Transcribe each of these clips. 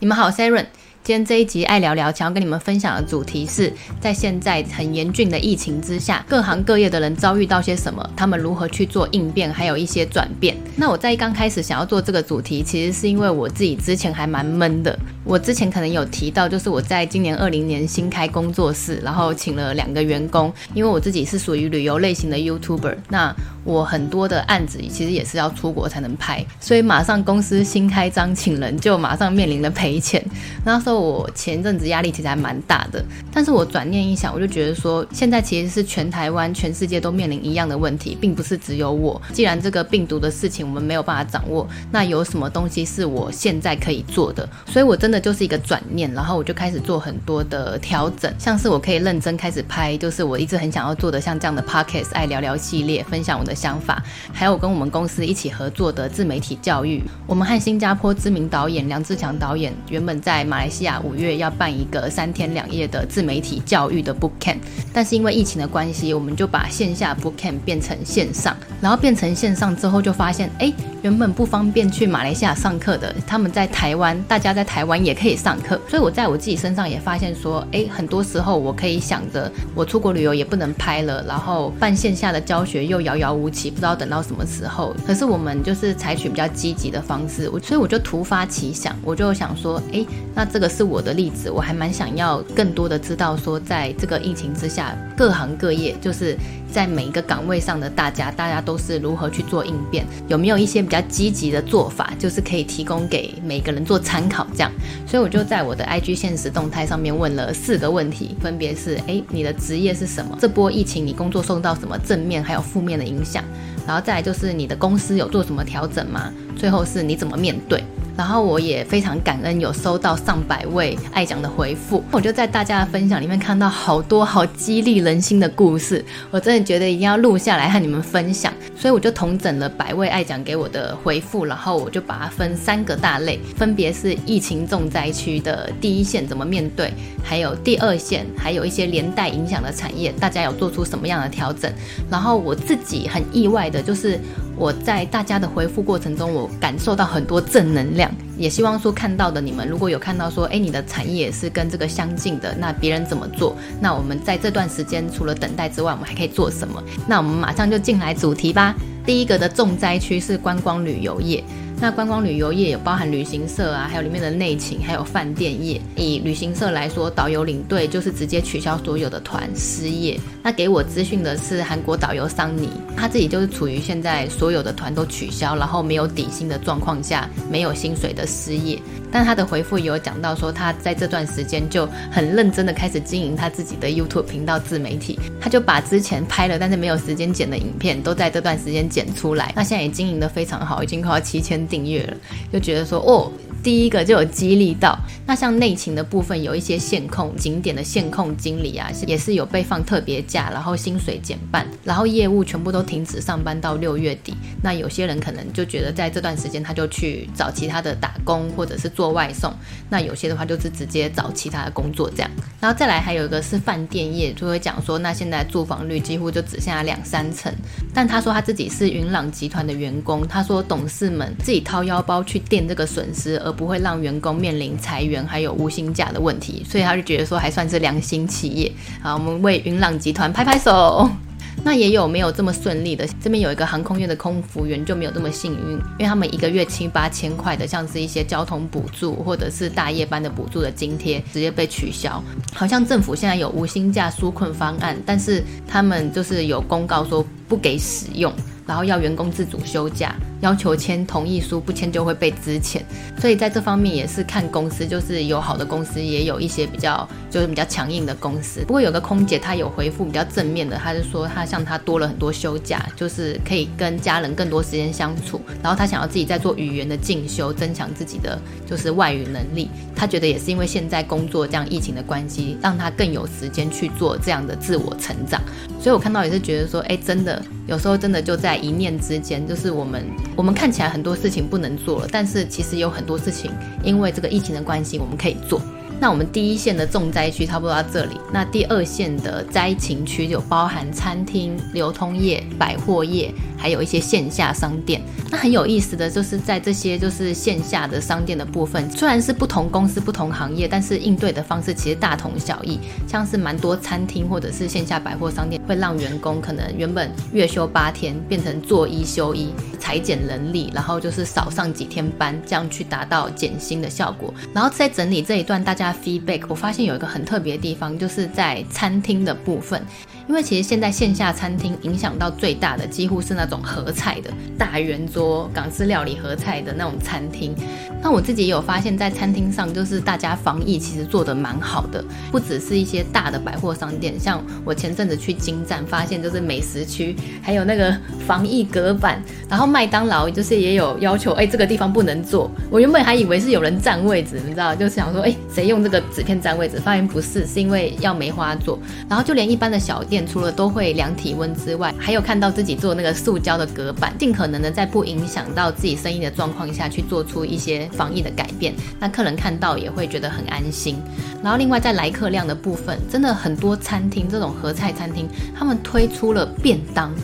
你们好，，Saren。今天这一集爱聊聊，想要跟你们分享的主题是在现在很严峻的疫情之下，各行各业的人遭遇到些什么，他们如何去做应变，还有一些转变。那我在刚开始想要做这个主题，其实是因为我自己之前还蛮闷的。我之前可能有提到，就是我在今年二零年新开工作室，然后请了两个员工，因为我自己是属于旅游类型的 YouTuber，那我很多的案子其实也是要出国才能拍，所以马上公司新开张请人，就马上面临了赔钱。那时候。我前阵子压力其实还蛮大的，但是我转念一想，我就觉得说，现在其实是全台湾、全世界都面临一样的问题，并不是只有我。既然这个病毒的事情我们没有办法掌握，那有什么东西是我现在可以做的？所以我真的就是一个转念，然后我就开始做很多的调整，像是我可以认真开始拍，就是我一直很想要做的像这样的 Podcast 爱聊聊系列，分享我的想法，还有跟我们公司一起合作的自媒体教育。我们和新加坡知名导演梁志强导演原本在马来西亚。五月要办一个三天两夜的自媒体教育的 book camp，但是因为疫情的关系，我们就把线下 book camp 变成线上，然后变成线上之后就发现，哎，原本不方便去马来西亚上课的，他们在台湾，大家在台湾也可以上课，所以我在我自己身上也发现说，哎，很多时候我可以想着，我出国旅游也不能拍了，然后办线下的教学又遥遥无期，不知道等到什么时候。可是我们就是采取比较积极的方式，我所以我就突发奇想，我就想说，哎，那这个。是我的例子，我还蛮想要更多的知道说，在这个疫情之下，各行各业就是在每一个岗位上的大家，大家都是如何去做应变，有没有一些比较积极的做法，就是可以提供给每个人做参考。这样，所以我就在我的 IG 现实动态上面问了四个问题，分别是：诶，你的职业是什么？这波疫情你工作受到什么正面还有负面的影响？然后再来就是你的公司有做什么调整吗？最后是你怎么面对？然后我也非常感恩，有收到上百位爱讲的回复，我就在大家的分享里面看到好多好激励人心的故事，我真的觉得一定要录下来和你们分享，所以我就统整了百位爱讲给我的回复，然后我就把它分三个大类，分别是疫情重灾区的第一线怎么面对，还有第二线，还有一些连带影响的产业，大家有做出什么样的调整，然后我自己很意外的就是。我在大家的回复过程中，我感受到很多正能量，也希望说看到的你们，如果有看到说，诶，你的产业也是跟这个相近的，那别人怎么做？那我们在这段时间除了等待之外，我们还可以做什么？那我们马上就进来主题吧。第一个的重灾区是观光旅游业。那观光旅游业有包含旅行社啊，还有里面的内勤，还有饭店业。以旅行社来说，导游领队就是直接取消所有的团，失业。那给我资讯的是韩国导游桑尼，他自己就是处于现在所有的团都取消，然后没有底薪的状况下，没有薪水的失业。但他的回复也有讲到说，他在这段时间就很认真的开始经营他自己的 YouTube 频道自媒体，他就把之前拍了但是没有时间剪的影片，都在这段时间剪出来。那现在也经营的非常好，已经快要七千订阅了，就觉得说哦。第一个就有激励到，那像内勤的部分有一些线控景点的线控经理啊，也是有被放特别假，然后薪水减半，然后业务全部都停止上班到六月底。那有些人可能就觉得在这段时间他就去找其他的打工或者是做外送，那有些的话就是直接找其他的工作这样。然后再来还有一个是饭店业，就会讲说那现在住房率几乎就只剩下两三成，但他说他自己是云朗集团的员工，他说董事们自己掏腰包去垫这个损失。而不会让员工面临裁员还有无薪假的问题，所以他就觉得说还算是良心企业。好，我们为云朗集团拍拍手。那也有没有这么顺利的？这边有一个航空业的空服员就没有这么幸运，因为他们一个月七八千块的，像是一些交通补助或者是大夜班的补助的津贴，直接被取消。好像政府现在有无薪假纾困方案，但是他们就是有公告说不给使用。然后要员工自主休假，要求签同意书，不签就会被资遣。所以在这方面也是看公司，就是有好的公司，也有一些比较就是比较强硬的公司。不过有个空姐她有回复比较正面的，她是说她像她多了很多休假，就是可以跟家人更多时间相处。然后她想要自己在做语言的进修，增强自己的就是外语能力。她觉得也是因为现在工作这样疫情的关系，让她更有时间去做这样的自我成长。所以我看到也是觉得说，哎，真的有时候真的就在。一念之间，就是我们我们看起来很多事情不能做了，但是其实有很多事情，因为这个疫情的关系，我们可以做。那我们第一线的重灾区差不多到这里，那第二线的灾情区就包含餐厅、流通业、百货业，还有一些线下商店。那很有意思的就是在这些就是线下的商店的部分，虽然是不同公司、不同行业，但是应对的方式其实大同小异。像是蛮多餐厅或者是线下百货商店会让员工可能原本月休八天，变成做一休一，裁减人力，然后就是少上几天班，这样去达到减薪的效果。然后在整理这一段大家 feedback，我发现有一个很特别的地方，就是在餐厅的部分。因为其实现在线下餐厅影响到最大的，几乎是那种合菜的大圆桌港式料理合菜的那种餐厅。那我自己也有发现，在餐厅上，就是大家防疫其实做的蛮好的，不只是一些大的百货商店，像我前阵子去金站，发现就是美食区还有那个防疫隔板，然后麦当劳就是也有要求，哎，这个地方不能坐。我原本还以为是有人占位置，你知道，就是想说，哎，谁用这个纸片占位置？发现不是，是因为要梅花座。然后就连一般的小店。除了都会量体温之外，还有看到自己做那个塑胶的隔板，尽可能的在不影响到自己生意的状况下去做出一些防疫的改变，那客人看到也会觉得很安心。然后另外在来客量的部分，真的很多餐厅这种合菜餐厅，他们推出了便当，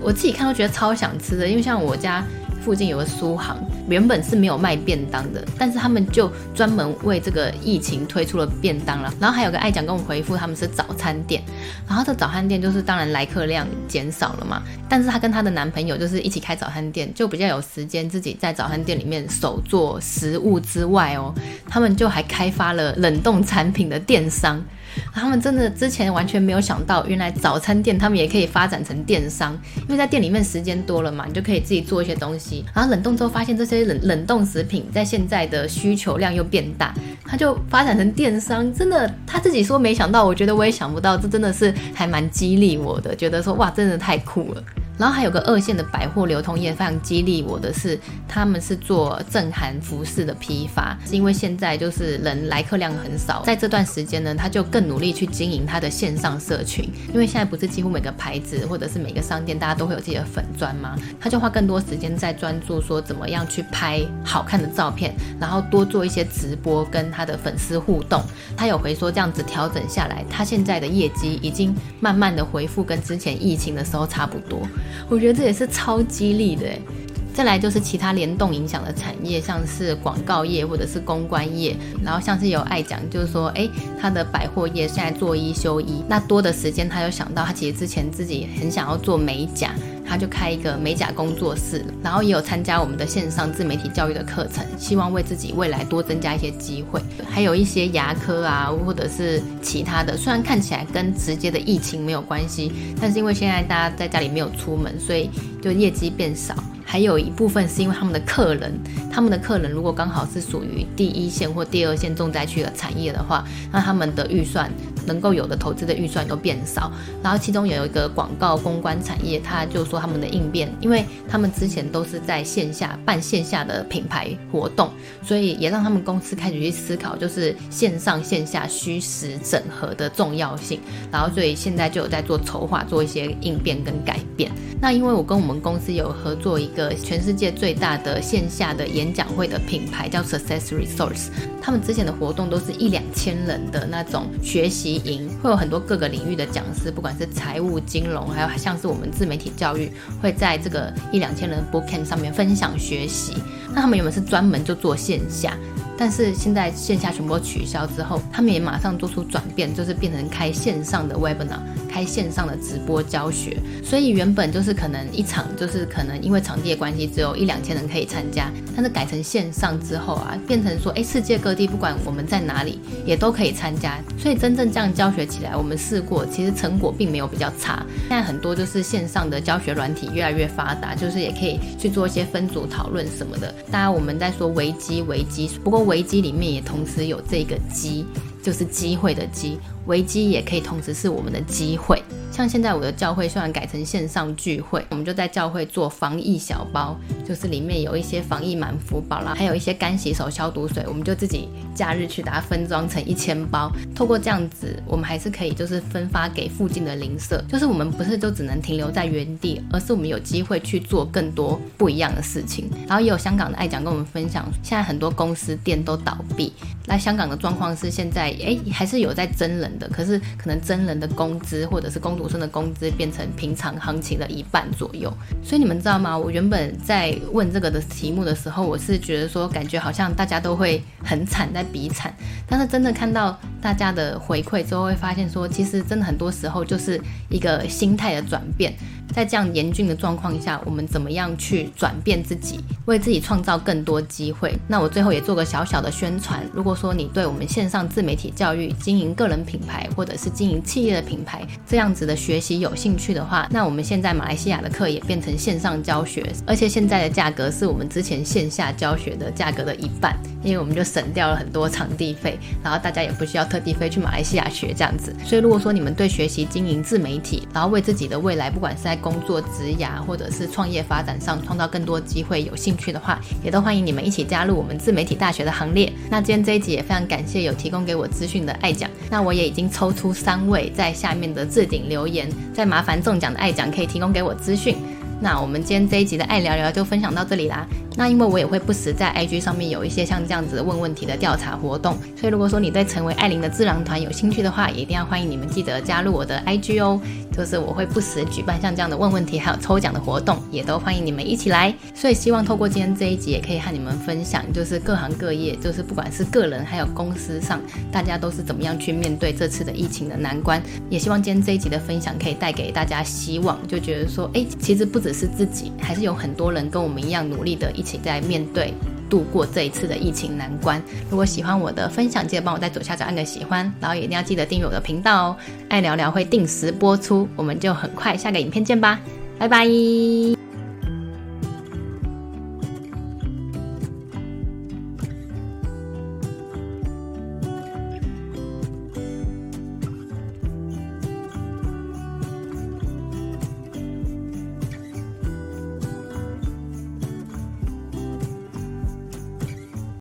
我自己看都觉得超想吃的，因为像我家。附近有个苏杭，原本是没有卖便当的，但是他们就专门为这个疫情推出了便当了。然后还有个爱讲跟我回复，他们是早餐店，然后这早餐店就是当然来客量减少了嘛，但是她跟她的男朋友就是一起开早餐店，就比较有时间自己在早餐店里面手做食物之外哦，他们就还开发了冷冻产品的电商。他们真的之前完全没有想到，原来早餐店他们也可以发展成电商，因为在店里面时间多了嘛，你就可以自己做一些东西。然后冷冻之后发现这些冷冷冻食品在现在的需求量又变大，他就发展成电商。真的他自己说没想到，我觉得我也想不到，这真的是还蛮激励我的，觉得说哇，真的太酷了。然后还有个二线的百货流通业，非常激励我的是，他们是做正韩服饰的批发，是因为现在就是人来客量很少，在这段时间呢，他就更努力去经营他的线上社群，因为现在不是几乎每个牌子或者是每个商店大家都会有自己的粉专吗？他就花更多时间在专注说怎么样去拍好看的照片，然后多做一些直播跟他的粉丝互动。他有回说这样子调整下来，他现在的业绩已经慢慢的回复跟之前疫情的时候差不多。我觉得这也是超激励的诶。再来就是其他联动影响的产业，像是广告业或者是公关业，然后像是有爱讲，就是说，诶，他的百货业现在做一休一，那多的时间他就想到他其实之前自己很想要做美甲。他就开一个美甲工作室，然后也有参加我们的线上自媒体教育的课程，希望为自己未来多增加一些机会。还有一些牙科啊，或者是其他的，虽然看起来跟直接的疫情没有关系，但是因为现在大家在家里没有出门，所以就业绩变少。还有一部分是因为他们的客人，他们的客人如果刚好是属于第一线或第二线重灾区的产业的话，那他们的预算。能够有的投资的预算都变少，然后其中有一个广告公关产业，他就说他们的应变，因为他们之前都是在线下办线下的品牌活动，所以也让他们公司开始去思考，就是线上线下虚实整合的重要性，然后所以现在就有在做筹划，做一些应变跟改变。那因为我跟我们公司有合作一个全世界最大的线下的演讲会的品牌，叫 Success Resource，他们之前的活动都是一两千人的那种学习。会有很多各个领域的讲师，不管是财务、金融，还有像是我们自媒体教育，会在这个一两千人 book camp 上面分享学习。那他们原本是专门就做线下。但是现在线下全部取消之后，他们也马上做出转变，就是变成开线上的 webinar，开线上的直播教学。所以原本就是可能一场就是可能因为场地的关系，只有一两千人可以参加。但是改成线上之后啊，变成说，哎，世界各地不管我们在哪里，也都可以参加。所以真正这样教学起来，我们试过，其实成果并没有比较差。现在很多就是线上的教学软体越来越发达，就是也可以去做一些分组讨论什么的。当然我们在说危机，危机，不过。危机里面也同时有这个机，就是机会的机。危机也可以同时是我们的机会。像现在我的教会虽然改成线上聚会，我们就在教会做防疫小包，就是里面有一些防疫满福宝啦，还有一些干洗手消毒水，我们就自己假日去把它分装成一千包。透过这样子，我们还是可以就是分发给附近的邻舍，就是我们不是就只能停留在原地，而是我们有机会去做更多不一样的事情。然后也有香港的爱讲跟我们分享，现在很多公司店都倒闭，那香港的状况是现在哎还是有在征人的，可是可能征人的工资或者是工读生的工资变成平常行情的一半左右，所以你们知道吗？我原本在问这个的题目的时候，我是觉得说，感觉好像大家都会很惨，在比惨。但是真的看到大家的回馈之后，会发现说，其实真的很多时候就是一个心态的转变。在这样严峻的状况下，我们怎么样去转变自己，为自己创造更多机会？那我最后也做个小小的宣传。如果说你对我们线上自媒体教育、经营个人品牌，或者是经营企业的品牌这样子的学习有兴趣的话，那我们现在马来西亚的课也变成线上教学，而且现在的价格是我们之前线下教学的价格的一半，因为我们就省掉了很多场地费，然后大家也不需要特地飞去马来西亚学这样子。所以如果说你们对学习经营自媒体，然后为自己的未来，不管是在工作、职涯或者是创业发展上创造更多机会，有兴趣的话，也都欢迎你们一起加入我们自媒体大学的行列。那今天这一集也非常感谢有提供给我资讯的爱讲，那我也已经抽出三位在下面的置顶留言，再麻烦中奖的爱讲可以提供给我资讯。那我们今天这一集的爱聊聊就分享到这里啦。那因为我也会不时在 IG 上面有一些像这样子问问题的调查活动，所以如果说你对成为艾琳的智囊团有兴趣的话，也一定要欢迎你们记得加入我的 IG 哦。就是我会不时举办像这样的问问题还有抽奖的活动，也都欢迎你们一起来。所以希望透过今天这一集，也可以和你们分享，就是各行各业，就是不管是个人还有公司上，大家都是怎么样去面对这次的疫情的难关。也希望今天这一集的分享可以带给大家希望，就觉得说，哎，其实不。只是自己，还是有很多人跟我们一样努力的，一一起在面对、度过这一次的疫情难关。如果喜欢我的分享，记得帮我在左下角按个喜欢，然后也一定要记得订阅我的频道哦。爱聊聊会定时播出，我们就很快下个影片见吧，拜拜。